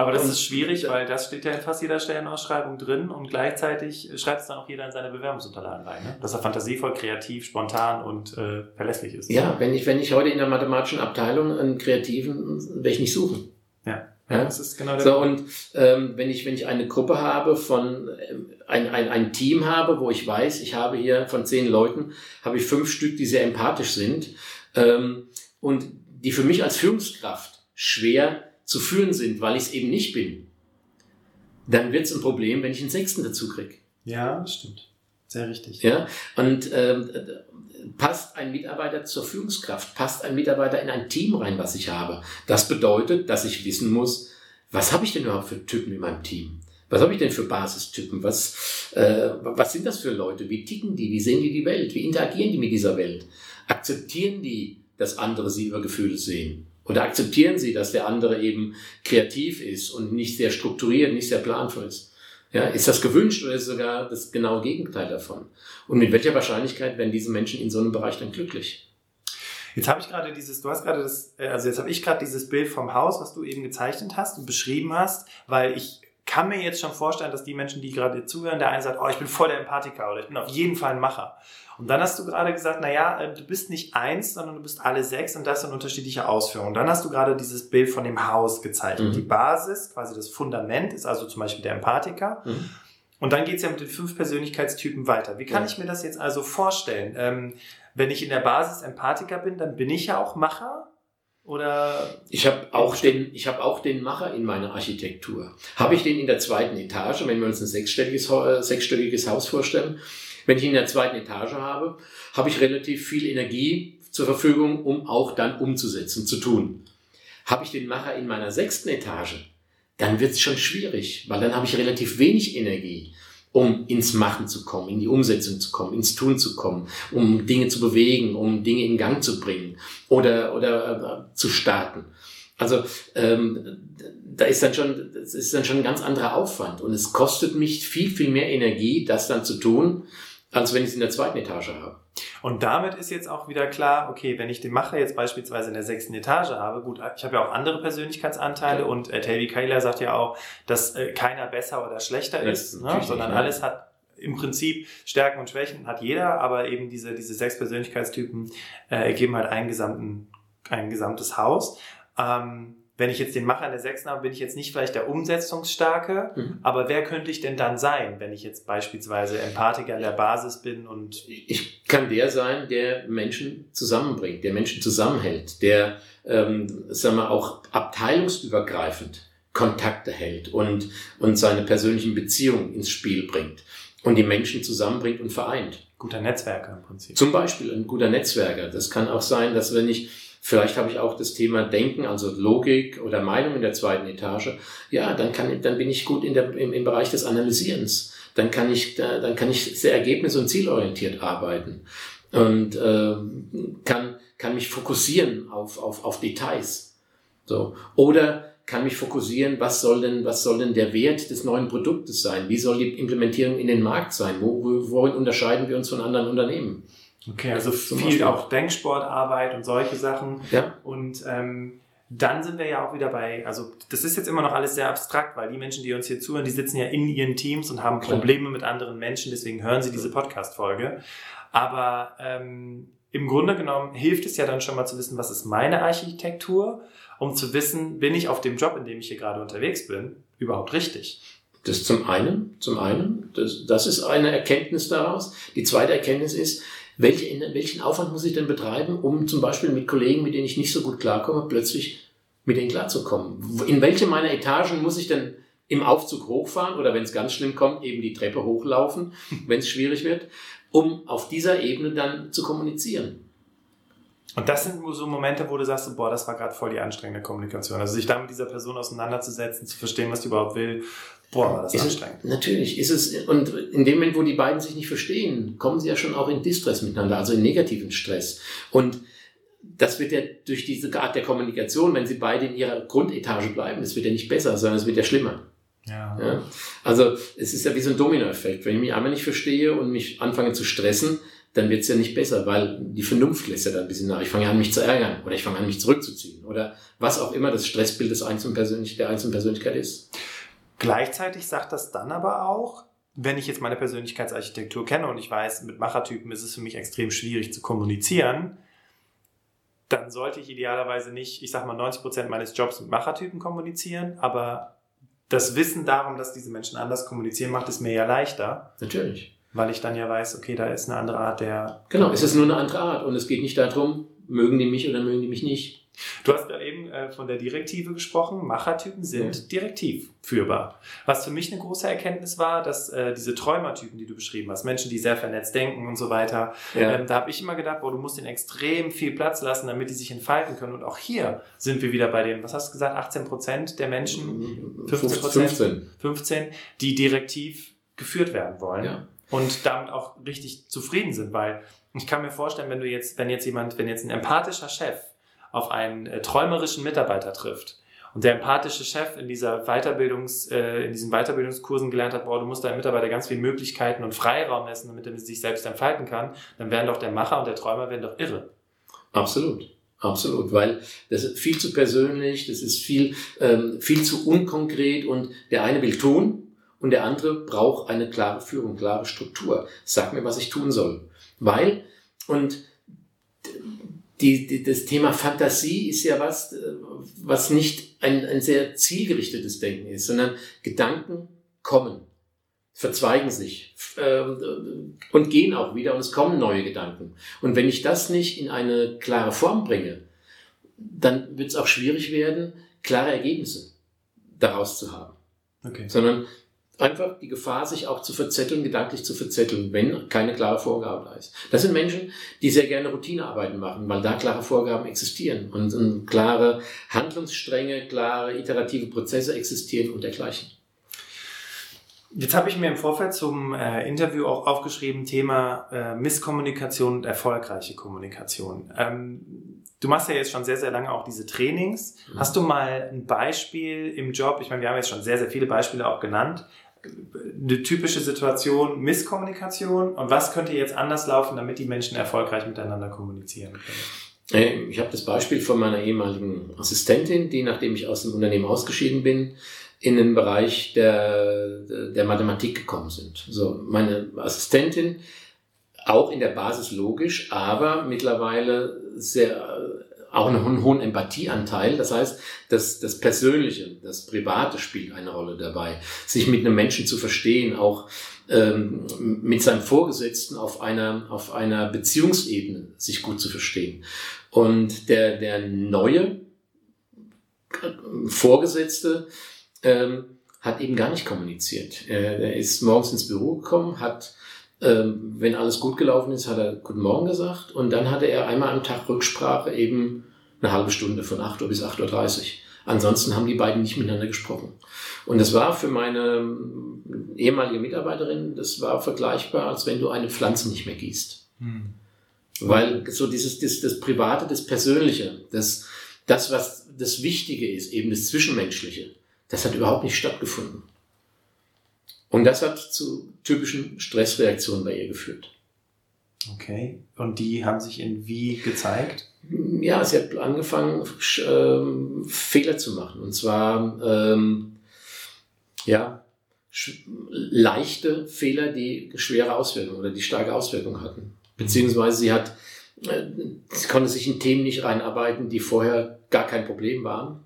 Aber das und, ist schwierig, weil das steht ja in fast jeder Stellenausschreibung drin und gleichzeitig schreibt es dann auch jeder in seine Bewerbungsunterlagen rein, ne? dass er fantasievoll, kreativ, spontan und äh, verlässlich ist. Ja, wenn ich, wenn ich heute in der mathematischen Abteilung einen Kreativen, werde ich nicht suchen. Ja. Ja, das ist genau der So, und ähm, wenn, ich, wenn ich eine Gruppe habe von, ähm, ein, ein, ein Team habe, wo ich weiß, ich habe hier von zehn Leuten, habe ich fünf Stück, die sehr empathisch sind ähm, und die für mich als Führungskraft schwer zu führen sind, weil ich es eben nicht bin, dann wird es ein Problem, wenn ich einen Sechsten dazu kriege. Ja, das stimmt. Sehr richtig. Ja, und ähm, passt ein Mitarbeiter zur Führungskraft, passt ein Mitarbeiter in ein Team rein, was ich habe. Das bedeutet, dass ich wissen muss, was habe ich denn überhaupt für Typen in meinem Team? Was habe ich denn für Basistypen? Was, äh, was sind das für Leute? Wie ticken die? Wie sehen die die Welt? Wie interagieren die mit dieser Welt? Akzeptieren die, dass andere sie über Gefühle sehen? Oder akzeptieren sie, dass der andere eben kreativ ist und nicht sehr strukturiert, nicht sehr planvoll ist? Ja, ist das gewünscht oder ist sogar das genaue Gegenteil davon? Und mit welcher Wahrscheinlichkeit werden diese Menschen in so einem Bereich dann glücklich? Jetzt habe ich gerade dieses, du hast gerade das, äh, also jetzt habe ich gerade dieses Bild vom Haus, was du eben gezeichnet hast und beschrieben hast, weil ich kann mir jetzt schon vorstellen, dass die Menschen, die gerade zuhören, der eine sagt, oh, ich bin voll der Empathiker oder ich bin auf jeden Fall ein Macher. Und dann hast du gerade gesagt, naja, äh, du bist nicht eins, sondern du bist alle sechs und das sind unterschiedliche Ausführungen. Und dann hast du gerade dieses Bild von dem Haus gezeigt. Mhm. Die Basis, quasi das Fundament, ist also zum Beispiel der Empathiker. Mhm. Und dann geht's ja mit den fünf Persönlichkeitstypen weiter. Wie kann ja. ich mir das jetzt also vorstellen? Ähm, wenn ich in der Basis Empathiker bin, dann bin ich ja auch Macher? Oder ich habe auch den, ich habe auch den Macher in meiner Architektur. Habe ich den in der zweiten Etage, wenn wir uns ein sechsstelliges, äh, sechsstöckiges Haus vorstellen, wenn ich ihn in der zweiten Etage habe, habe ich relativ viel Energie zur Verfügung, um auch dann umzusetzen, zu tun. Habe ich den Macher in meiner sechsten Etage, dann wird es schon schwierig, weil dann habe ich relativ wenig Energie, um ins Machen zu kommen, in die Umsetzung zu kommen, ins Tun zu kommen, um Dinge zu bewegen, um Dinge in Gang zu bringen oder, oder äh, zu starten. Also ähm, da ist dann schon, das ist dann schon ein ganz anderer Aufwand und es kostet mich viel, viel mehr Energie, das dann zu tun, als wenn ich es in der zweiten Etage habe. Und damit ist jetzt auch wieder klar, okay, wenn ich den Macher jetzt beispielsweise in der sechsten Etage habe, gut, ich habe ja auch andere Persönlichkeitsanteile und äh, Tavi Kayla sagt ja auch, dass äh, keiner besser oder schlechter das ist, ne? sondern alles hat im Prinzip Stärken und Schwächen hat jeder, aber eben diese, diese sechs Persönlichkeitstypen äh, ergeben halt einen gesamten, ein gesamtes Haus. Ähm, wenn ich jetzt den Macher in der Sechsten habe, bin ich jetzt nicht vielleicht der Umsetzungsstarke, mhm. aber wer könnte ich denn dann sein, wenn ich jetzt beispielsweise Empathiker in der Basis bin und... Ich kann der sein, der Menschen zusammenbringt, der Menschen zusammenhält, der, ähm, sagen wir, auch abteilungsübergreifend Kontakte hält und, und seine persönlichen Beziehungen ins Spiel bringt und die Menschen zusammenbringt und vereint. Guter Netzwerker im Prinzip. Zum Beispiel ein guter Netzwerker. Das kann auch sein, dass wenn ich Vielleicht habe ich auch das Thema Denken, also Logik oder Meinung in der zweiten Etage. Ja, dann kann, dann bin ich gut in der, im, im Bereich des Analysierens. Dann kann ich, dann kann ich sehr ergebnis- und zielorientiert arbeiten und äh, kann, kann mich fokussieren auf, auf, auf Details. So. Oder kann mich fokussieren, was soll denn, was soll denn der Wert des neuen Produktes sein? Wie soll die Implementierung in den Markt sein? Wo, worin unterscheiden wir uns von anderen Unternehmen? Okay, also viel auch Denksportarbeit und solche Sachen. Ja. Und ähm, dann sind wir ja auch wieder bei, also das ist jetzt immer noch alles sehr abstrakt, weil die Menschen, die uns hier zuhören, die sitzen ja in ihren Teams und haben Probleme mit anderen Menschen, deswegen hören sie diese Podcast-Folge. Aber ähm, im Grunde genommen hilft es ja dann schon mal zu wissen, was ist meine Architektur, um zu wissen, bin ich auf dem Job, in dem ich hier gerade unterwegs bin, überhaupt richtig. Das zum einen, zum einen, das, das ist eine Erkenntnis daraus. Die zweite Erkenntnis ist, welche, welchen Aufwand muss ich denn betreiben, um zum Beispiel mit Kollegen, mit denen ich nicht so gut klarkomme, plötzlich mit denen klarzukommen? In welche meiner Etagen muss ich denn im Aufzug hochfahren oder wenn es ganz schlimm kommt, eben die Treppe hochlaufen, wenn es schwierig wird, um auf dieser Ebene dann zu kommunizieren? Und das sind so Momente, wo du sagst, boah, das war gerade voll die anstrengende Kommunikation. Also sich da mit dieser Person auseinanderzusetzen, zu verstehen, was die überhaupt will, boah, war das ist anstrengend. Es, natürlich ist es, und in dem Moment, wo die beiden sich nicht verstehen, kommen sie ja schon auch in Distress miteinander, also in negativen Stress. Und das wird ja durch diese Art der Kommunikation, wenn sie beide in ihrer Grundetage bleiben, das wird ja nicht besser, sondern es wird ja schlimmer. Ja. ja. Also es ist ja wie so ein Dominoeffekt. Wenn ich mich einmal nicht verstehe und mich anfange zu stressen, dann wird es ja nicht besser, weil die Vernunft lässt ja dann ein bisschen nach. Ich fange an, mich zu ärgern oder ich fange an, mich zurückzuziehen oder was auch immer das Stressbild des einzelnen Persönlich der einzelnen Persönlichkeit ist. Gleichzeitig sagt das dann aber auch, wenn ich jetzt meine Persönlichkeitsarchitektur kenne und ich weiß, mit Machertypen ist es für mich extrem schwierig zu kommunizieren, dann sollte ich idealerweise nicht, ich sag mal, 90 Prozent meines Jobs mit Machertypen kommunizieren, aber das Wissen darum, dass diese Menschen anders kommunizieren, macht es mir ja leichter. Natürlich. Weil ich dann ja weiß, okay, da ist eine andere Art der. Genau, es ist nur eine andere Art und es geht nicht darum, mögen die mich oder mögen die mich nicht. Du hast gerade eben äh, von der Direktive gesprochen. Machertypen sind ja. direktiv führbar. Was für mich eine große Erkenntnis war, dass äh, diese Träumertypen, die du beschrieben hast, Menschen, die sehr vernetzt denken und so weiter, ja. ähm, da habe ich immer gedacht, boah, du musst ihnen extrem viel Platz lassen, damit die sich entfalten können. Und auch hier sind wir wieder bei den, was hast du gesagt, 18 Prozent der Menschen, 15 Prozent, 15. 15, die direktiv geführt werden wollen. Ja. Und damit auch richtig zufrieden sind, weil ich kann mir vorstellen, wenn du jetzt, wenn jetzt jemand, wenn jetzt ein empathischer Chef auf einen äh, träumerischen Mitarbeiter trifft und der empathische Chef in dieser Weiterbildungs, äh, in diesen Weiterbildungskursen gelernt hat, boah, du musst deinem Mitarbeiter ganz viele Möglichkeiten und Freiraum lassen, damit er sich selbst entfalten kann, dann werden doch der Macher und der Träumer werden doch irre. Absolut. Absolut, weil das ist viel zu persönlich, das ist viel, ähm, viel zu unkonkret und der eine will tun und der andere braucht eine klare Führung, klare Struktur. Sag mir, was ich tun soll. Weil, und die, die, das Thema Fantasie ist ja was, äh, was nicht ein, ein sehr zielgerichtetes Denken ist, sondern Gedanken kommen, verzweigen sich äh, und gehen auch wieder und es kommen neue Gedanken. Und wenn ich das nicht in eine klare Form bringe, dann wird es auch schwierig werden, klare Ergebnisse daraus zu haben. Okay. Sondern einfach die Gefahr, sich auch zu verzetteln, gedanklich zu verzetteln, wenn keine klare Vorgabe da ist. Das sind Menschen, die sehr gerne Routinearbeiten machen, weil da klare Vorgaben existieren und, und klare Handlungsstränge, klare iterative Prozesse existieren und dergleichen. Jetzt habe ich mir im Vorfeld zum äh, Interview auch aufgeschrieben, Thema äh, Misskommunikation und erfolgreiche Kommunikation. Ähm, du machst ja jetzt schon sehr, sehr lange auch diese Trainings. Mhm. Hast du mal ein Beispiel im Job? Ich meine, wir haben jetzt schon sehr, sehr viele Beispiele auch genannt eine typische Situation Misskommunikation und was könnte jetzt anders laufen, damit die Menschen erfolgreich miteinander kommunizieren können? Ich habe das Beispiel von meiner ehemaligen Assistentin, die nachdem ich aus dem Unternehmen ausgeschieden bin, in den Bereich der, der Mathematik gekommen sind. So, meine Assistentin, auch in der Basis logisch, aber mittlerweile sehr auch einen hohen Empathieanteil. Das heißt, das, das Persönliche, das Private spielt eine Rolle dabei. Sich mit einem Menschen zu verstehen, auch ähm, mit seinem Vorgesetzten auf einer, auf einer Beziehungsebene sich gut zu verstehen. Und der, der neue Vorgesetzte ähm, hat eben gar nicht kommuniziert. Er, er ist morgens ins Büro gekommen, hat ähm, wenn alles gut gelaufen ist, hat er Guten Morgen gesagt und dann hatte er einmal am Tag Rücksprache eben eine halbe Stunde von 8 Uhr bis 8.30 Uhr. Ansonsten haben die beiden nicht miteinander gesprochen. Und das war für meine ähm, ehemalige Mitarbeiterin, das war vergleichbar, als wenn du eine Pflanze nicht mehr gießt. Hm. Weil so dieses, das, das Private, das Persönliche, das, das, was das Wichtige ist, eben das Zwischenmenschliche, das hat überhaupt nicht stattgefunden. Und das hat zu typischen Stressreaktionen bei ihr geführt. Okay. Und die haben sich in wie gezeigt? Ja, sie hat angefangen, ähm, Fehler zu machen. Und zwar, ähm, ja, leichte Fehler, die schwere Auswirkungen oder die starke Auswirkungen hatten. Beziehungsweise sie hat, äh, sie konnte sich in Themen nicht reinarbeiten, die vorher gar kein Problem waren.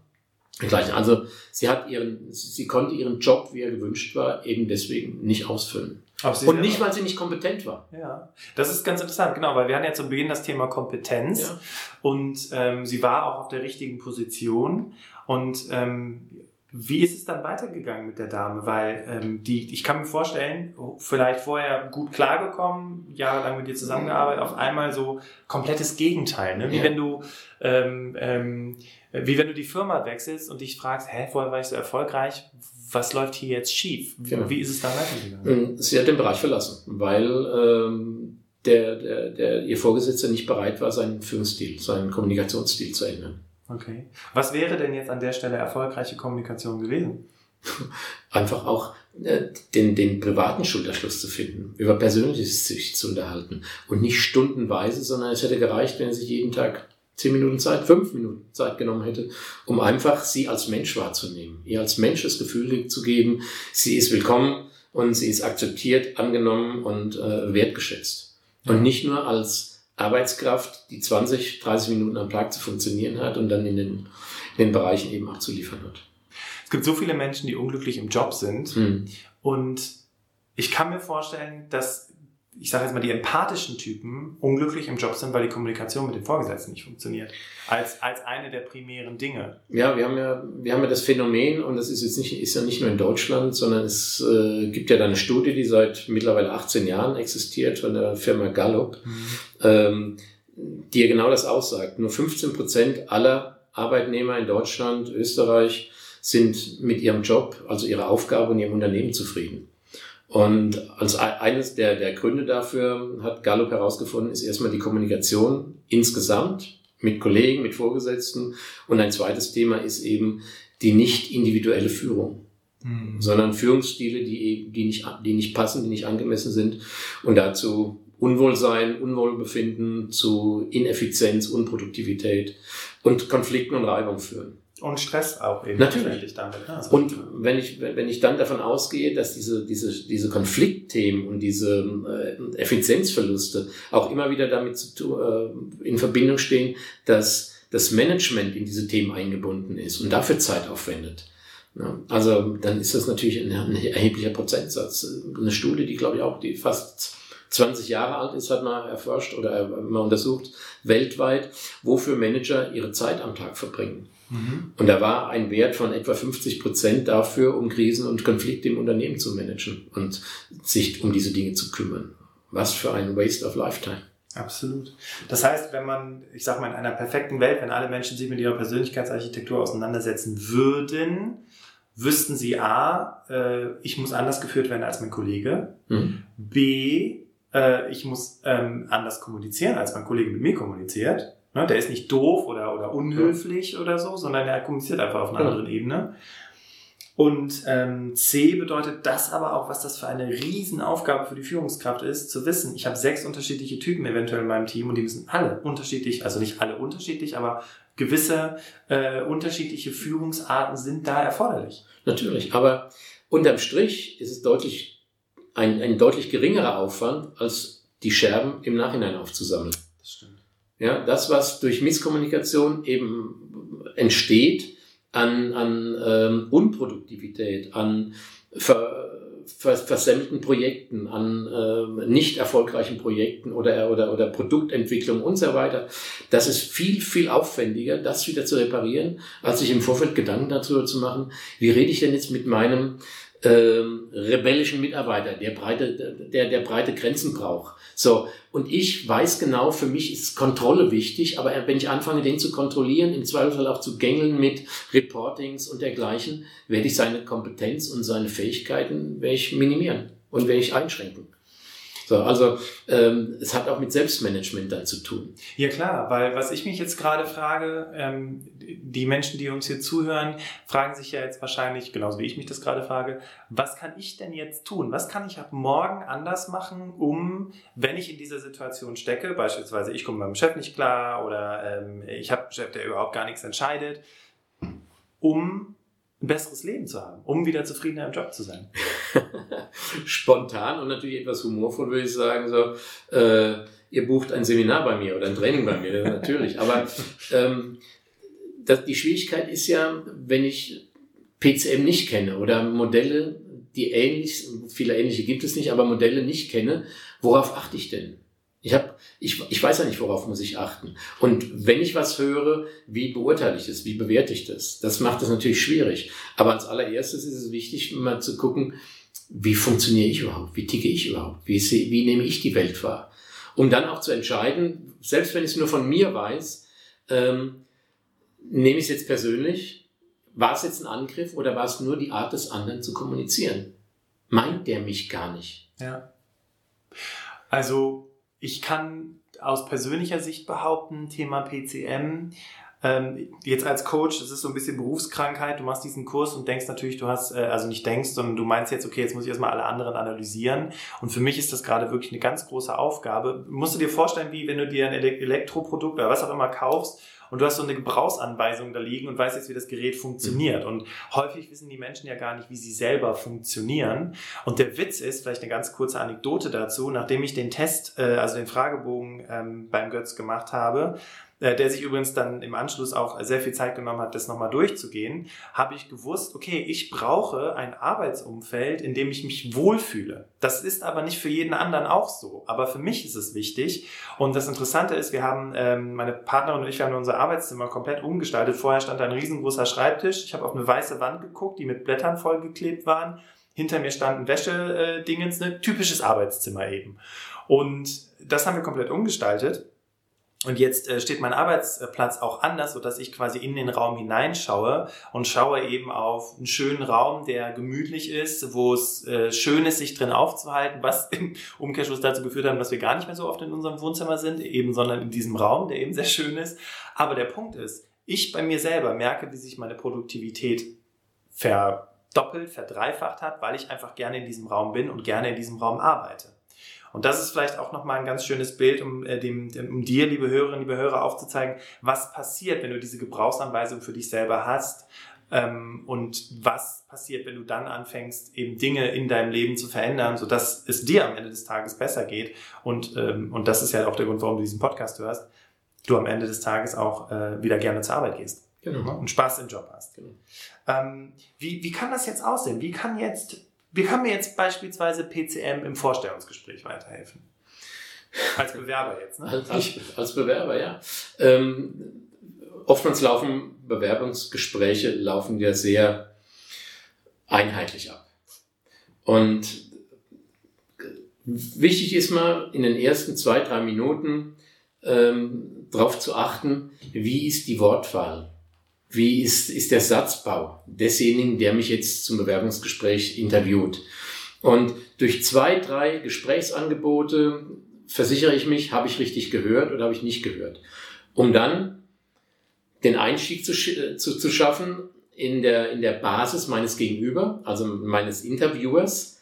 Gleich, also sie hat ihren, sie konnte ihren Job, wie er gewünscht war, eben deswegen nicht ausfüllen. Und nicht, weil sie nicht kompetent war. Ja, das ist ganz interessant, genau, weil wir hatten ja zu Beginn das Thema Kompetenz ja. und ähm, sie war auch auf der richtigen Position. Und ähm, wie ist es dann weitergegangen mit der Dame? Weil ähm, die, ich kann mir vorstellen, vielleicht vorher gut klargekommen, jahrelang mit dir zusammengearbeitet, auf einmal so komplettes Gegenteil. Ne? Wie ja. wenn du ähm, ähm, wie wenn du die Firma wechselst und dich fragst, hä, vorher war ich so erfolgreich, was läuft hier jetzt schief? Genau. Wie ist es da weitergegangen? Ähm, sie hat den Bereich verlassen, weil ähm, der, der, der, ihr Vorgesetzter nicht bereit war, seinen Führungsstil, seinen Kommunikationsstil zu ändern. Okay. Was wäre denn jetzt an der Stelle erfolgreiche Kommunikation gewesen? Einfach auch äh, den, den privaten Schulterschluss zu finden, über Persönliches sich zu unterhalten und nicht stundenweise, sondern es hätte gereicht, wenn er sich jeden Tag zehn Minuten Zeit, fünf Minuten Zeit genommen hätte, um einfach sie als Mensch wahrzunehmen, ihr als Mensch das Gefühl zu geben, sie ist willkommen und sie ist akzeptiert, angenommen und äh, wertgeschätzt. Und nicht nur als Arbeitskraft, die 20, 30 Minuten am Tag zu funktionieren hat und dann in den, in den Bereichen eben abzuliefern hat. Es gibt so viele Menschen, die unglücklich im Job sind. Hm. Und ich kann mir vorstellen, dass ich sage jetzt mal, die empathischen Typen unglücklich im Job sind, weil die Kommunikation mit den Vorgesetzten nicht funktioniert. Als, als eine der primären Dinge. Ja, wir haben ja, wir haben ja das Phänomen, und das ist jetzt nicht, ist ja nicht nur in Deutschland, sondern es äh, gibt ja da eine Studie, die seit mittlerweile 18 Jahren existiert von der Firma Gallup, mhm. ähm, die ja genau das aussagt. Nur 15 Prozent aller Arbeitnehmer in Deutschland, Österreich sind mit ihrem Job, also ihrer Aufgabe und ihrem Unternehmen zufrieden. Und als eines der, der Gründe dafür hat Gallup herausgefunden, ist erstmal die Kommunikation insgesamt mit Kollegen, mit Vorgesetzten. Und ein zweites Thema ist eben die nicht individuelle Führung, mhm. sondern Führungsstile, die, die, nicht, die nicht passen, die nicht angemessen sind und dazu Unwohlsein, Unwohlbefinden, zu Ineffizienz, Unproduktivität und Konflikten und Reibung führen. Und Stress auch eben. Natürlich. Damit, ne? also und wenn ich, wenn ich dann davon ausgehe, dass diese, diese, diese Konfliktthemen und diese äh, Effizienzverluste auch immer wieder damit zu, äh, in Verbindung stehen, dass das Management in diese Themen eingebunden ist und dafür Zeit aufwendet. Ja, also dann ist das natürlich ein, ein erheblicher Prozentsatz. Eine Studie, die glaube ich auch, die fast 20 Jahre alt ist, hat man erforscht oder mal untersucht weltweit, wofür Manager ihre Zeit am Tag verbringen. Mhm. Und da war ein Wert von etwa 50 Prozent dafür, um Krisen und Konflikte im Unternehmen zu managen und sich um diese Dinge zu kümmern. Was für ein Waste of Lifetime. Absolut. Das heißt, wenn man, ich sag mal, in einer perfekten Welt, wenn alle Menschen sich mit ihrer Persönlichkeitsarchitektur auseinandersetzen würden, wüssten sie A, äh, ich muss anders geführt werden als mein Kollege. Mhm. B, äh, ich muss ähm, anders kommunizieren, als mein Kollege mit mir kommuniziert. Ne, der ist nicht doof oder, oder unhöflich ja. oder so, sondern er kommuniziert einfach auf einer ja. anderen Ebene. Und ähm, C bedeutet das aber auch, was das für eine Riesenaufgabe für die Führungskraft ist, zu wissen, ich habe sechs unterschiedliche Typen eventuell in meinem Team und die müssen alle unterschiedlich, also nicht alle unterschiedlich, aber gewisse äh, unterschiedliche Führungsarten sind da erforderlich. Natürlich, aber unterm Strich ist es deutlich ein, ein deutlich geringerer Aufwand, als die Scherben im Nachhinein aufzusammeln. Das stimmt. Ja, das, was durch Misskommunikation eben entsteht an, an ähm, Unproduktivität, an ver, ver, versemmelten Projekten, an äh, nicht erfolgreichen Projekten oder, oder, oder Produktentwicklung und so weiter, das ist viel, viel aufwendiger, das wieder zu reparieren, als sich im Vorfeld Gedanken darüber zu machen, wie rede ich denn jetzt mit meinem ähm, rebellischen Mitarbeiter, der breite, der, der breite Grenzen braucht. So. Und ich weiß genau, für mich ist Kontrolle wichtig, aber wenn ich anfange, den zu kontrollieren, im Zweifelsfall auch zu gängeln mit Reportings und dergleichen, werde ich seine Kompetenz und seine Fähigkeiten werde ich minimieren und werde ich einschränken. So, also ähm, es hat auch mit Selbstmanagement dann zu tun. Ja klar, weil was ich mich jetzt gerade frage, ähm, die Menschen, die uns hier zuhören, fragen sich ja jetzt wahrscheinlich, genauso wie ich mich das gerade frage, was kann ich denn jetzt tun? Was kann ich ab morgen anders machen, um, wenn ich in dieser Situation stecke, beispielsweise ich komme meinem Chef nicht klar oder ähm, ich habe einen Chef, der überhaupt gar nichts entscheidet, um ein besseres Leben zu haben, um wieder zufriedener im Job zu sein. Spontan und natürlich etwas humorvoll würde ich sagen, so, äh, ihr bucht ein Seminar bei mir oder ein Training bei mir, natürlich. Aber ähm, das, die Schwierigkeit ist ja, wenn ich PCM nicht kenne oder Modelle, die ähnlich, viele ähnliche gibt es nicht, aber Modelle nicht kenne, worauf achte ich denn? Ich, hab, ich, ich weiß ja nicht, worauf muss ich achten. Und wenn ich was höre, wie beurteile ich das? Wie bewerte ich das? Das macht es natürlich schwierig. Aber als allererstes ist es wichtig, mal zu gucken, wie funktioniere ich überhaupt? Wie ticke ich überhaupt? Wie, sehe, wie nehme ich die Welt wahr? Um dann auch zu entscheiden, selbst wenn ich es nur von mir weiß, ähm, nehme ich es jetzt persönlich? War es jetzt ein Angriff oder war es nur die Art des anderen zu kommunizieren? Meint der mich gar nicht? Ja. Also ich kann aus persönlicher Sicht behaupten, Thema PCM, ähm, jetzt als Coach, das ist so ein bisschen Berufskrankheit, du machst diesen Kurs und denkst natürlich, du hast, äh, also nicht denkst, sondern du meinst jetzt, okay, jetzt muss ich erstmal alle anderen analysieren. Und für mich ist das gerade wirklich eine ganz große Aufgabe. Musst du dir vorstellen, wie wenn du dir ein Elektroprodukt oder was auch immer kaufst und du hast so eine Gebrauchsanweisung da liegen und weißt jetzt, wie das Gerät funktioniert. Mhm. Und häufig wissen die Menschen ja gar nicht, wie sie selber funktionieren. Und der Witz ist, vielleicht eine ganz kurze Anekdote dazu, nachdem ich den Test, äh, also den Fragebogen ähm, beim Götz gemacht habe, der sich übrigens dann im Anschluss auch sehr viel Zeit genommen hat, das nochmal durchzugehen, habe ich gewusst, okay, ich brauche ein Arbeitsumfeld, in dem ich mich wohlfühle. Das ist aber nicht für jeden anderen auch so. Aber für mich ist es wichtig. Und das Interessante ist, wir haben, ähm, meine Partnerin und ich, haben unser Arbeitszimmer komplett umgestaltet. Vorher stand ein riesengroßer Schreibtisch. Ich habe auf eine weiße Wand geguckt, die mit Blättern vollgeklebt waren. Hinter mir standen Wäschedingens, äh, ne? typisches Arbeitszimmer eben. Und das haben wir komplett umgestaltet. Und jetzt äh, steht mein Arbeitsplatz auch anders, so dass ich quasi in den Raum hineinschaue und schaue eben auf einen schönen Raum, der gemütlich ist, wo es äh, schön ist, sich drin aufzuhalten, was im Umkehrschluss dazu geführt hat, dass wir gar nicht mehr so oft in unserem Wohnzimmer sind, eben, sondern in diesem Raum, der eben sehr schön ist. Aber der Punkt ist, ich bei mir selber merke, wie sich meine Produktivität verdoppelt, verdreifacht hat, weil ich einfach gerne in diesem Raum bin und gerne in diesem Raum arbeite. Und das ist vielleicht auch nochmal ein ganz schönes Bild, um, äh, dem, um dir, liebe Hörerinnen, liebe Hörer, aufzuzeigen, was passiert, wenn du diese Gebrauchsanweisung für dich selber hast. Ähm, und was passiert, wenn du dann anfängst, eben Dinge in deinem Leben zu verändern, sodass es dir am Ende des Tages besser geht. Und, ähm, und das ist ja auch der Grund, warum du diesen Podcast hörst, du am Ende des Tages auch äh, wieder gerne zur Arbeit gehst. Genau. Und Spaß im Job hast. Genau. Ähm, wie, wie kann das jetzt aussehen? Wie kann jetzt wie kann mir jetzt beispielsweise PCM im Vorstellungsgespräch weiterhelfen? Als Bewerber jetzt, ne? Als, als, als Bewerber, ja. Ähm, oftmals laufen Bewerbungsgespräche laufen ja sehr einheitlich ab. Und wichtig ist mal in den ersten zwei, drei Minuten ähm, darauf zu achten, wie ist die Wortwahl wie ist, ist der Satzbau desjenigen, der mich jetzt zum Bewerbungsgespräch interviewt. Und durch zwei, drei Gesprächsangebote versichere ich mich, habe ich richtig gehört oder habe ich nicht gehört. Um dann den Einstieg zu, zu, zu schaffen in der, in der Basis meines Gegenüber, also meines Interviewers,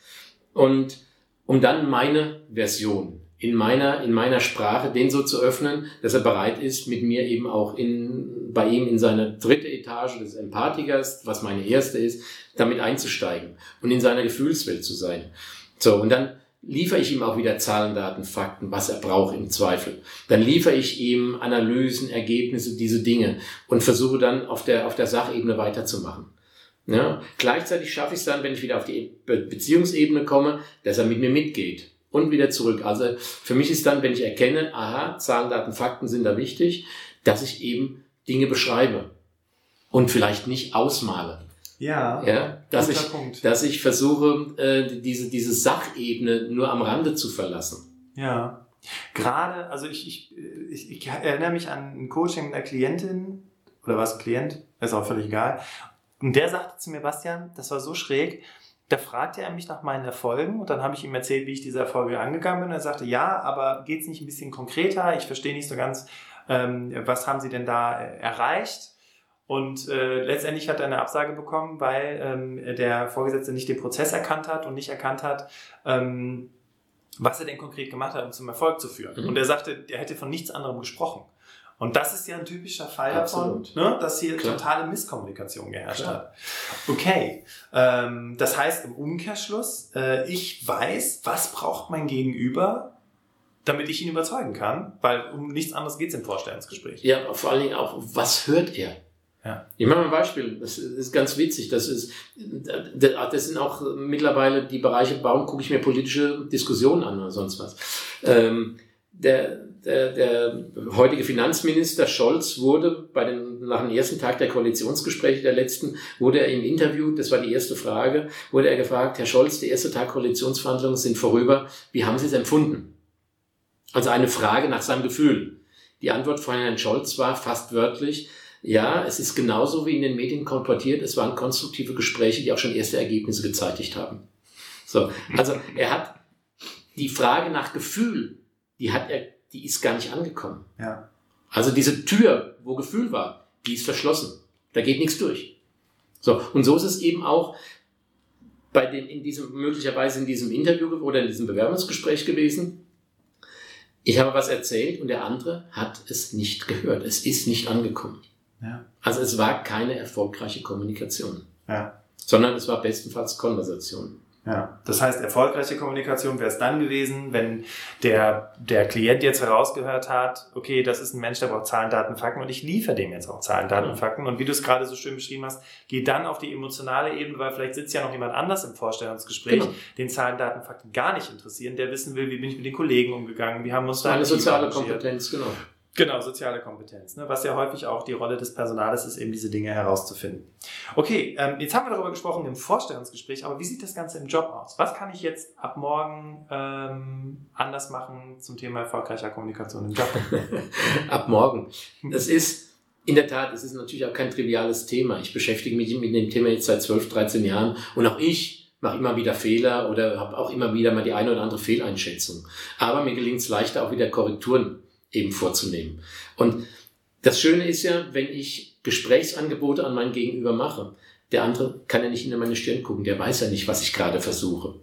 und um dann meine Version in meiner, in meiner Sprache den so zu öffnen, dass er bereit ist, mit mir eben auch in, bei ihm in seine dritte Etage des Empathikers, was meine erste ist, damit einzusteigen und in seiner Gefühlswelt zu sein. So, und dann liefere ich ihm auch wieder Zahlen, Daten, Fakten, was er braucht im Zweifel. Dann liefere ich ihm Analysen, Ergebnisse, diese Dinge und versuche dann auf der, auf der Sachebene weiterzumachen. Ja, gleichzeitig schaffe ich es dann, wenn ich wieder auf die Beziehungsebene komme, dass er mit mir mitgeht und wieder zurück. Also für mich ist dann, wenn ich erkenne, aha, Zahlen, Daten, Fakten sind da wichtig, dass ich eben Dinge beschreibe und vielleicht nicht ausmale. Ja, ja dass, ich, Punkt. dass ich versuche, äh, diese, diese Sachebene nur am Rande zu verlassen. Ja, gerade, also ich, ich, ich, ich erinnere mich an ein Coaching mit einer Klientin, oder was Klient, ist auch völlig egal. Und der sagte zu mir, Bastian, das war so schräg, da fragte er mich nach meinen Erfolgen und dann habe ich ihm erzählt, wie ich diese Erfolge angegangen bin. Und er sagte, ja, aber geht es nicht ein bisschen konkreter? Ich verstehe nicht so ganz, ähm, was haben Sie denn da äh, erreicht? Und äh, letztendlich hat er eine Absage bekommen, weil ähm, der Vorgesetzte nicht den Prozess erkannt hat und nicht erkannt hat, ähm, was er denn konkret gemacht hat, um zum Erfolg zu führen. Mhm. Und er sagte, er hätte von nichts anderem gesprochen. Und das ist ja ein typischer Fall Absolut. davon, ne, dass hier Klar. totale Misskommunikation geherrscht Klar. hat. Okay, ähm, das heißt im Umkehrschluss, äh, ich weiß, was braucht mein Gegenüber, damit ich ihn überzeugen kann, weil um nichts anderes geht es im Vorstellungsgespräch. Ja, vor allen Dingen auch, was hört er? Ja. Ich mache mal ein Beispiel, das ist ganz witzig. Das, ist, das sind auch mittlerweile die Bereiche, warum gucke ich mir politische Diskussionen an oder sonst was. Ähm, der, der, der heutige Finanzminister Scholz wurde bei den, nach dem ersten Tag der Koalitionsgespräche der letzten, wurde er im Interview, das war die erste Frage, wurde er gefragt, Herr Scholz, der erste Tag Koalitionsverhandlungen sind vorüber, wie haben Sie es empfunden? Also eine Frage nach seinem Gefühl. Die Antwort von Herrn Scholz war fast wörtlich, ja, es ist genauso wie in den Medien kolportiert, es waren konstruktive Gespräche, die auch schon erste Ergebnisse gezeitigt haben. So, also er hat die Frage nach Gefühl, die hat er die ist gar nicht angekommen. Ja. Also diese Tür, wo Gefühl war, die ist verschlossen. Da geht nichts durch. So, und so ist es eben auch bei dem, in diesem, möglicherweise in diesem Interview oder in diesem Bewerbungsgespräch gewesen. Ich habe was erzählt und der andere hat es nicht gehört. Es ist nicht angekommen. Ja. Also es war keine erfolgreiche Kommunikation. Ja. Sondern es war bestenfalls Konversation. Ja, das heißt, erfolgreiche Kommunikation wäre es dann gewesen, wenn der, der Klient jetzt herausgehört hat, okay, das ist ein Mensch, der braucht Zahlen, Daten, Fakten und ich liefere dem jetzt auch Zahlen, Daten, Fakten. Und wie du es gerade so schön beschrieben hast, geh dann auf die emotionale Ebene, weil vielleicht sitzt ja noch jemand anders im Vorstellungsgespräch, genau. den Zahlen, Daten, Fakten gar nicht interessieren, der wissen will, wie bin ich mit den Kollegen umgegangen, wie haben wir uns da... Eine soziale Kompetenz, genau. Genau, soziale Kompetenz. Ne? Was ja häufig auch die Rolle des Personales ist, eben diese Dinge herauszufinden. Okay, ähm, jetzt haben wir darüber gesprochen im Vorstellungsgespräch, aber wie sieht das Ganze im Job aus? Was kann ich jetzt ab morgen ähm, anders machen zum Thema erfolgreicher Kommunikation im Job? ab morgen. Das ist in der Tat, es ist natürlich auch kein triviales Thema. Ich beschäftige mich mit dem Thema jetzt seit 12, 13 Jahren und auch ich mache immer wieder Fehler oder habe auch immer wieder mal die eine oder andere Fehleinschätzung. Aber mir gelingt es leichter, auch wieder Korrekturen eben vorzunehmen. Und das Schöne ist ja, wenn ich Gesprächsangebote an mein Gegenüber mache, der andere kann ja nicht hinter meine Stirn gucken, der weiß ja nicht, was ich gerade versuche.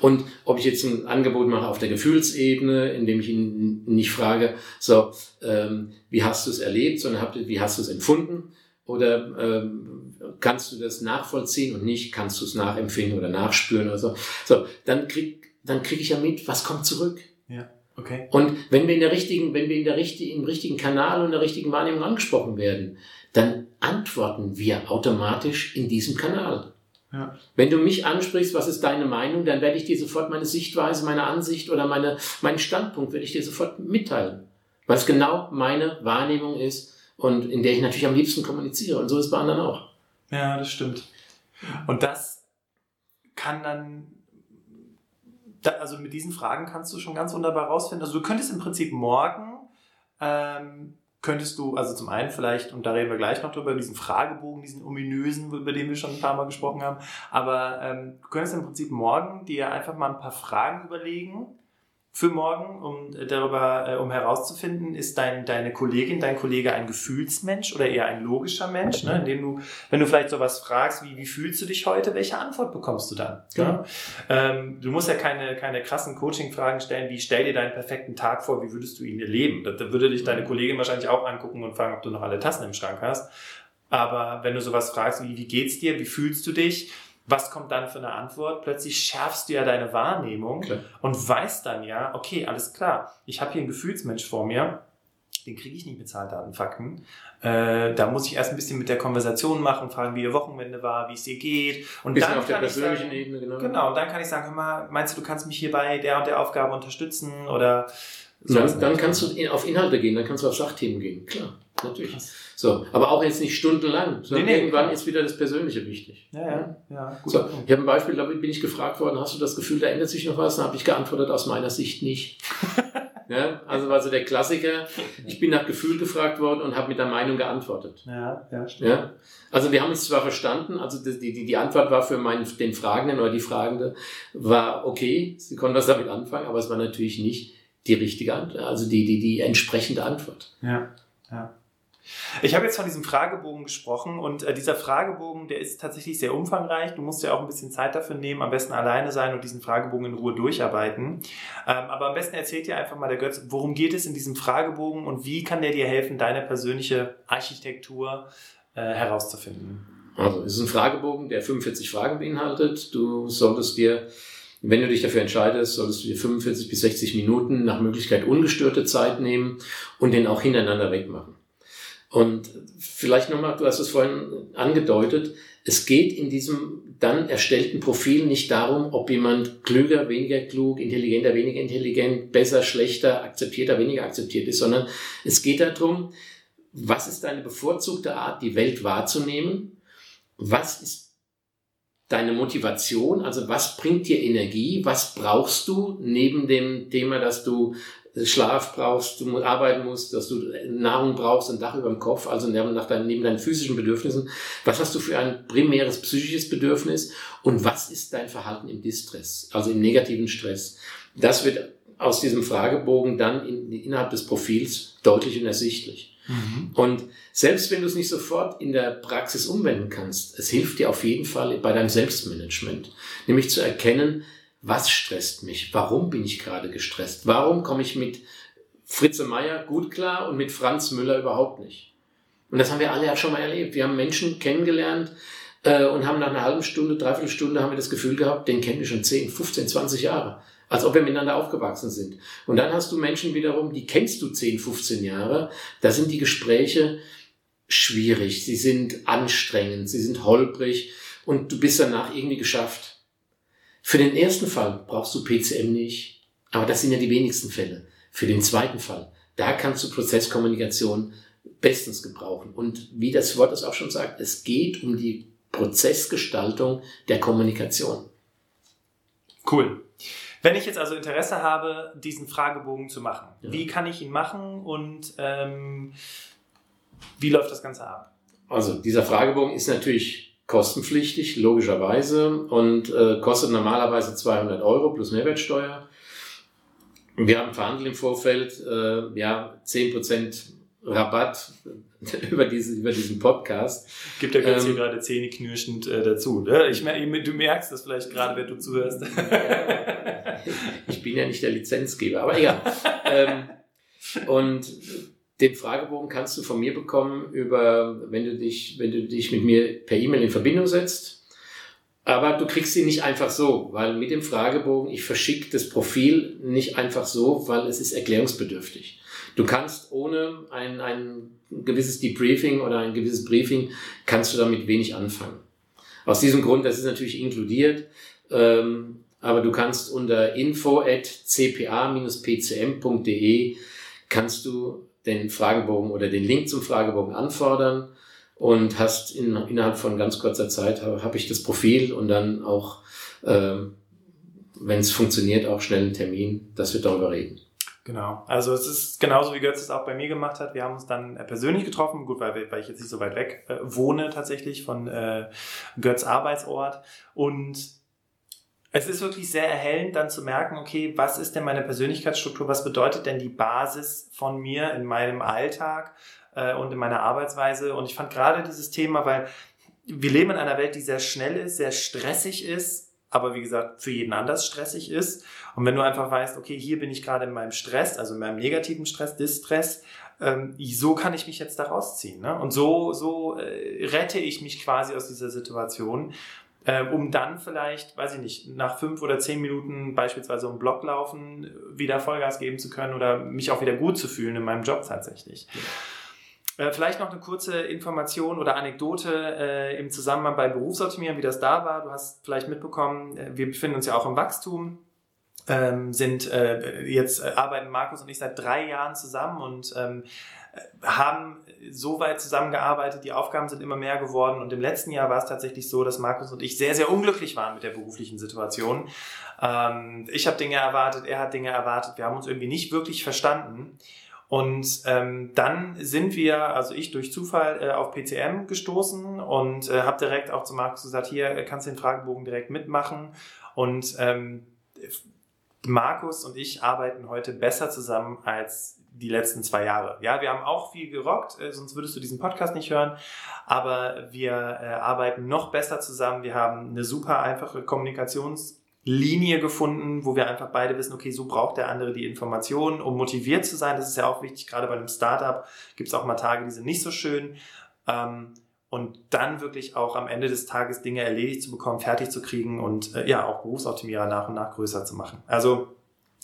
Und ob ich jetzt ein Angebot mache auf der Gefühlsebene, indem ich ihn nicht frage, so, ähm, wie hast du es erlebt, sondern hab, wie hast du es empfunden? Oder ähm, kannst du das nachvollziehen und nicht, kannst du es nachempfinden oder nachspüren oder so. So, dann krieg, dann krieg ich ja mit, was kommt zurück. Ja. Okay. Und wenn wir in der richtigen, wenn wir in der richtigen, im richtigen Kanal und der richtigen Wahrnehmung angesprochen werden, dann antworten wir automatisch in diesem Kanal. Ja. Wenn du mich ansprichst, was ist deine Meinung, dann werde ich dir sofort meine Sichtweise, meine Ansicht oder meine, meinen Standpunkt werde ich dir sofort mitteilen. Weil es genau meine Wahrnehmung ist und in der ich natürlich am liebsten kommuniziere. Und so ist es bei anderen auch. Ja, das stimmt. Und das kann dann da, also mit diesen Fragen kannst du schon ganz wunderbar rausfinden. Also du könntest im Prinzip morgen, ähm, könntest du, also zum einen vielleicht, und da reden wir gleich noch drüber, diesen Fragebogen, diesen ominösen, über den wir schon ein paar Mal gesprochen haben, aber ähm, du könntest im Prinzip morgen dir einfach mal ein paar Fragen überlegen, für morgen, um darüber, äh, um herauszufinden, ist dein, deine Kollegin, dein Kollege ein Gefühlsmensch oder eher ein logischer Mensch, ne? indem du, wenn du vielleicht sowas fragst, wie, wie fühlst du dich heute, welche Antwort bekommst du dann? Ja. Ne? Ähm, du musst ja keine, keine krassen Coaching-Fragen stellen, wie stell dir deinen perfekten Tag vor, wie würdest du ihn erleben? Da, da würde dich deine Kollegin wahrscheinlich auch angucken und fragen, ob du noch alle Tassen im Schrank hast. Aber wenn du sowas fragst, wie, wie geht's dir, wie fühlst du dich, was kommt dann für eine Antwort? Plötzlich schärfst du ja deine Wahrnehmung klar. und weißt dann ja, okay, alles klar, ich habe hier einen Gefühlsmensch vor mir, den kriege ich nicht mit Zahlen, Fakten. Äh, da muss ich erst ein bisschen mit der Konversation machen, fragen, wie ihr Wochenende war, wie es dir geht. Und bisschen dann auf der persönlichen sagen, Ebene, genau. Genau, und dann kann ich sagen, hör mal, meinst du, du kannst mich hier bei der und der Aufgabe unterstützen oder so dann, dann kannst du auf Inhalte gehen, dann kannst du auf Sachthemen gehen, klar, natürlich. Krass. So, aber auch jetzt nicht stundenlang, sondern nee, nee, irgendwann ist wieder das Persönliche wichtig. Ja, ja, ja. Gut. So, ich habe ein Beispiel, da bin ich gefragt worden, hast du das Gefühl, da ändert sich noch was? Dann habe ich geantwortet, aus meiner Sicht nicht. ja, also war so der Klassiker. Ich bin nach Gefühl gefragt worden und habe mit der Meinung geantwortet. Ja, ja, stimmt. Ja? Also wir haben uns zwar verstanden, also die, die, die Antwort war für meinen, den Fragenden oder die Fragende, war okay, sie konnten was damit anfangen, aber es war natürlich nicht die richtige Antwort, also die, die, die entsprechende Antwort. Ja, ja. Ich habe jetzt von diesem Fragebogen gesprochen und äh, dieser Fragebogen, der ist tatsächlich sehr umfangreich. Du musst ja auch ein bisschen Zeit dafür nehmen, am besten alleine sein und diesen Fragebogen in Ruhe durcharbeiten. Ähm, aber am besten erzählt dir einfach mal der Götz, worum geht es in diesem Fragebogen und wie kann der dir helfen, deine persönliche Architektur äh, herauszufinden? Also, es ist ein Fragebogen, der 45 Fragen beinhaltet. Du solltest dir wenn du dich dafür entscheidest, solltest du dir 45 bis 60 Minuten nach Möglichkeit ungestörte Zeit nehmen und den auch hintereinander wegmachen. Und vielleicht nochmal, du hast es vorhin angedeutet, es geht in diesem dann erstellten Profil nicht darum, ob jemand klüger, weniger klug, intelligenter, weniger intelligent, besser, schlechter, akzeptierter, weniger akzeptiert ist, sondern es geht darum, was ist deine bevorzugte Art, die Welt wahrzunehmen? Was ist deine Motivation? Also was bringt dir Energie? Was brauchst du neben dem Thema, dass du Schlaf brauchst, du arbeiten musst, dass du Nahrung brauchst, ein Dach über dem Kopf, also nach deinen, neben deinen physischen Bedürfnissen. Was hast du für ein primäres psychisches Bedürfnis und was ist dein Verhalten im Distress, also im negativen Stress? Das wird aus diesem Fragebogen dann in, innerhalb des Profils deutlich und ersichtlich. Mhm. Und selbst wenn du es nicht sofort in der Praxis umwenden kannst, es hilft dir auf jeden Fall bei deinem Selbstmanagement. Nämlich zu erkennen, was stresst mich? Warum bin ich gerade gestresst? Warum komme ich mit Fritze Meier gut klar und mit Franz Müller überhaupt nicht? Und das haben wir alle ja schon mal erlebt. Wir haben Menschen kennengelernt äh, und haben nach einer halben Stunde, dreiviertel Stunde haben wir das Gefühl gehabt, den kennen wir schon 10, 15, 20 Jahre. Als ob wir miteinander aufgewachsen sind. Und dann hast du Menschen wiederum, die kennst du 10, 15 Jahre. Da sind die Gespräche schwierig, sie sind anstrengend, sie sind holprig und du bist danach irgendwie geschafft. Für den ersten Fall brauchst du PCM nicht, aber das sind ja die wenigsten Fälle. Für den zweiten Fall, da kannst du Prozesskommunikation bestens gebrauchen. Und wie das Wort es auch schon sagt, es geht um die Prozessgestaltung der Kommunikation. Cool. Wenn ich jetzt also Interesse habe, diesen Fragebogen zu machen, ja. wie kann ich ihn machen und ähm, wie läuft das Ganze ab? Also dieser Fragebogen ist natürlich kostenpflichtig, logischerweise, und äh, kostet normalerweise 200 Euro plus Mehrwertsteuer. Wir haben verhandelt im Vorfeld, äh, ja, 10% Rabatt über, diese, über diesen Podcast. Gibt ja ganz ähm, hier gerade zähneknirschend äh, dazu. Ne? Ich, du merkst das vielleicht gerade, wenn du zuhörst. ich bin ja nicht der Lizenzgeber, aber egal. ähm, und den Fragebogen kannst du von mir bekommen über, wenn du dich, wenn du dich mit mir per E-Mail in Verbindung setzt. Aber du kriegst ihn nicht einfach so, weil mit dem Fragebogen, ich verschicke das Profil nicht einfach so, weil es ist erklärungsbedürftig. Du kannst ohne ein, ein gewisses Debriefing oder ein gewisses Briefing, kannst du damit wenig anfangen. Aus diesem Grund, das ist natürlich inkludiert, ähm, aber du kannst unter info at cpa-pcm.de kannst du den Fragebogen oder den Link zum Fragebogen anfordern und hast in, innerhalb von ganz kurzer Zeit habe hab ich das Profil und dann auch, ähm, wenn es funktioniert, auch schnell einen Termin, dass wir darüber reden. Genau. Also es ist genauso wie Götz es auch bei mir gemacht hat. Wir haben uns dann äh, persönlich getroffen, gut, weil, weil ich jetzt nicht so weit weg äh, wohne tatsächlich von äh, Götz Arbeitsort. Und es ist wirklich sehr erhellend, dann zu merken, okay, was ist denn meine Persönlichkeitsstruktur? Was bedeutet denn die Basis von mir in meinem Alltag äh, und in meiner Arbeitsweise? Und ich fand gerade dieses Thema, weil wir leben in einer Welt, die sehr schnell ist, sehr stressig ist, aber wie gesagt, für jeden anders stressig ist. Und wenn du einfach weißt, okay, hier bin ich gerade in meinem Stress, also in meinem negativen Stress, Distress, ähm, so kann ich mich jetzt da rausziehen. Ne? Und so, so äh, rette ich mich quasi aus dieser Situation, äh, um dann vielleicht, weiß ich nicht, nach fünf oder zehn Minuten beispielsweise um Block laufen, wieder Vollgas geben zu können oder mich auch wieder gut zu fühlen in meinem Job tatsächlich. Äh, vielleicht noch eine kurze Information oder Anekdote äh, im Zusammenhang bei Berufsoptimieren, wie das da war. Du hast vielleicht mitbekommen, äh, wir befinden uns ja auch im Wachstum. Ähm, sind äh, jetzt äh, arbeiten Markus und ich seit drei Jahren zusammen und ähm, haben so weit zusammengearbeitet, die Aufgaben sind immer mehr geworden und im letzten Jahr war es tatsächlich so, dass Markus und ich sehr, sehr unglücklich waren mit der beruflichen Situation. Ähm, ich habe Dinge erwartet, er hat Dinge erwartet, wir haben uns irgendwie nicht wirklich verstanden und ähm, dann sind wir, also ich durch Zufall äh, auf PCM gestoßen und äh, habe direkt auch zu Markus gesagt, hier äh, kannst du den Fragebogen direkt mitmachen. Und ähm, Markus und ich arbeiten heute besser zusammen als die letzten zwei Jahre. Ja, wir haben auch viel gerockt, äh, sonst würdest du diesen Podcast nicht hören. Aber wir äh, arbeiten noch besser zusammen. Wir haben eine super einfache Kommunikations- Linie gefunden, wo wir einfach beide wissen, okay, so braucht der andere die Informationen, um motiviert zu sein. Das ist ja auch wichtig, gerade bei einem Startup gibt es auch mal Tage, die sind nicht so schön. Ähm, und dann wirklich auch am Ende des Tages Dinge erledigt zu bekommen, fertig zu kriegen und äh, ja, auch Berufsoptimierer nach und nach größer zu machen. Also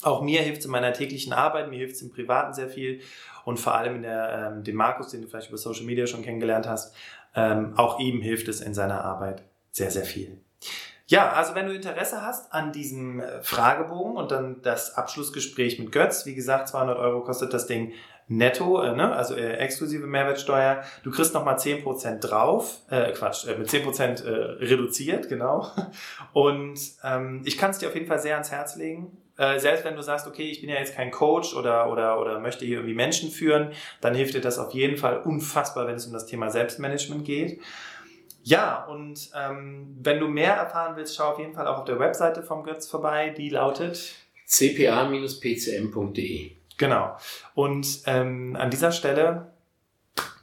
auch mir hilft es in meiner täglichen Arbeit, mir hilft es im Privaten sehr viel und vor allem in der, ähm, dem Markus, den du vielleicht über Social Media schon kennengelernt hast, ähm, auch ihm hilft es in seiner Arbeit sehr, sehr viel. Ja, also wenn du Interesse hast an diesem äh, Fragebogen und dann das Abschlussgespräch mit Götz, wie gesagt, 200 Euro kostet das Ding netto, äh, ne? also äh, exklusive Mehrwertsteuer. Du kriegst nochmal 10% drauf, äh, Quatsch, äh, mit 10% äh, reduziert, genau. Und ähm, ich kann es dir auf jeden Fall sehr ans Herz legen. Äh, selbst wenn du sagst, okay, ich bin ja jetzt kein Coach oder, oder, oder möchte hier irgendwie Menschen führen, dann hilft dir das auf jeden Fall unfassbar, wenn es um das Thema Selbstmanagement geht. Ja, und ähm, wenn du mehr erfahren willst, schau auf jeden Fall auch auf der Webseite vom Götz vorbei, die lautet cpa-pcm.de. Genau. Und ähm, an dieser Stelle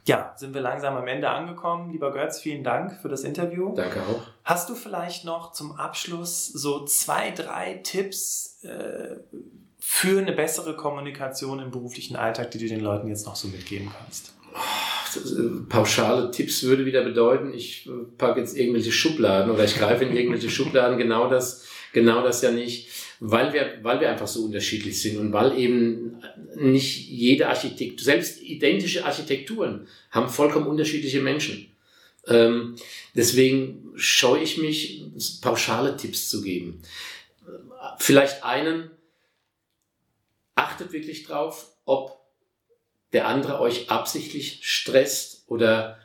ja, sind wir langsam am Ende angekommen. Lieber Götz, vielen Dank für das Interview. Danke auch. Hast du vielleicht noch zum Abschluss so zwei, drei Tipps äh, für eine bessere Kommunikation im beruflichen Alltag, die du den Leuten jetzt noch so mitgeben kannst? Pauschale Tipps würde wieder bedeuten, ich packe jetzt irgendwelche Schubladen oder ich greife in irgendwelche Schubladen. Genau das, genau das ja nicht, weil wir, weil wir einfach so unterschiedlich sind und weil eben nicht jede Architektur, selbst identische Architekturen haben vollkommen unterschiedliche Menschen. Ähm, deswegen scheue ich mich, pauschale Tipps zu geben. Vielleicht einen, achtet wirklich drauf, ob der andere euch absichtlich stresst oder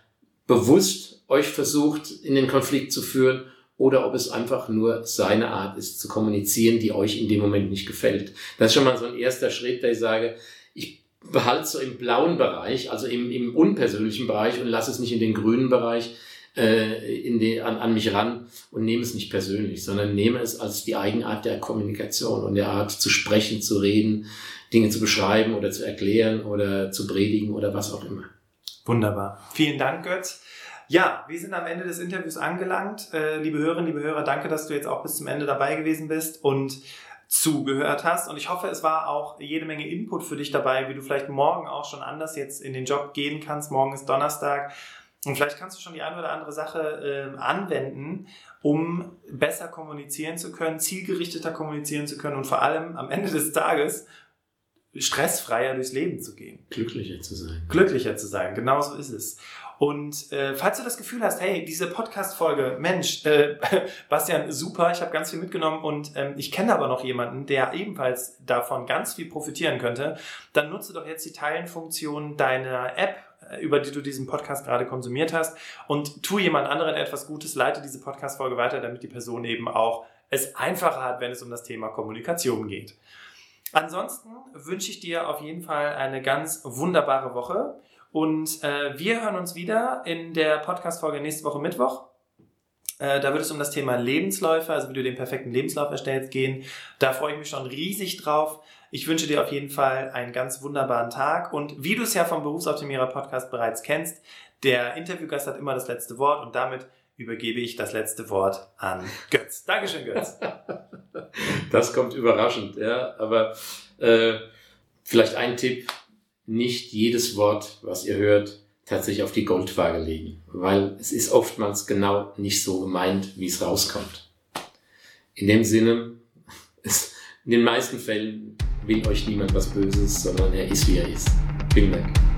bewusst euch versucht, in den Konflikt zu führen oder ob es einfach nur seine Art ist zu kommunizieren, die euch in dem Moment nicht gefällt. Das ist schon mal so ein erster Schritt, da ich sage, ich behalte so im blauen Bereich, also im, im unpersönlichen Bereich und lasse es nicht in den grünen Bereich äh, in den, an, an mich ran und nehme es nicht persönlich, sondern nehme es als die Eigenart der Kommunikation und der Art zu sprechen, zu reden, Dinge zu beschreiben oder zu erklären oder zu predigen oder was auch immer. Wunderbar. Vielen Dank, Götz. Ja, wir sind am Ende des Interviews angelangt. Äh, liebe Hörerinnen, liebe Hörer, danke, dass du jetzt auch bis zum Ende dabei gewesen bist und zugehört hast. Und ich hoffe, es war auch jede Menge Input für dich dabei, wie du vielleicht morgen auch schon anders jetzt in den Job gehen kannst. Morgen ist Donnerstag. Und vielleicht kannst du schon die eine oder andere Sache äh, anwenden, um besser kommunizieren zu können, zielgerichteter kommunizieren zu können und vor allem am Ende des Tages stressfreier durchs Leben zu gehen. Glücklicher zu sein. Glücklicher zu sein, genau so ist es. Und äh, falls du das Gefühl hast, hey, diese Podcast-Folge, Mensch, äh, Bastian, super, ich habe ganz viel mitgenommen und ähm, ich kenne aber noch jemanden, der ebenfalls davon ganz viel profitieren könnte, dann nutze doch jetzt die Teilen-Funktion deiner App, über die du diesen Podcast gerade konsumiert hast und tu jemand anderen etwas Gutes, leite diese Podcast-Folge weiter, damit die Person eben auch es einfacher hat, wenn es um das Thema Kommunikation geht. Ansonsten wünsche ich dir auf jeden Fall eine ganz wunderbare Woche. Und äh, wir hören uns wieder in der Podcast-Folge nächste Woche Mittwoch. Äh, da wird es um das Thema Lebensläufe, also wie du den perfekten Lebenslauf erstellst, gehen. Da freue ich mich schon riesig drauf. Ich wünsche dir auf jeden Fall einen ganz wunderbaren Tag. Und wie du es ja vom Berufsoptimierer Podcast bereits kennst, der Interviewgast hat immer das letzte Wort und damit übergebe ich das letzte Wort an Götz. Dankeschön, Götz. Das kommt überraschend, ja. Aber äh, vielleicht ein Tipp, nicht jedes Wort, was ihr hört, tatsächlich auf die Goldwaage legen, weil es ist oftmals genau nicht so gemeint, wie es rauskommt. In dem Sinne, in den meisten Fällen will euch niemand was Böses, sondern er ist, wie er ist. Vielen Dank.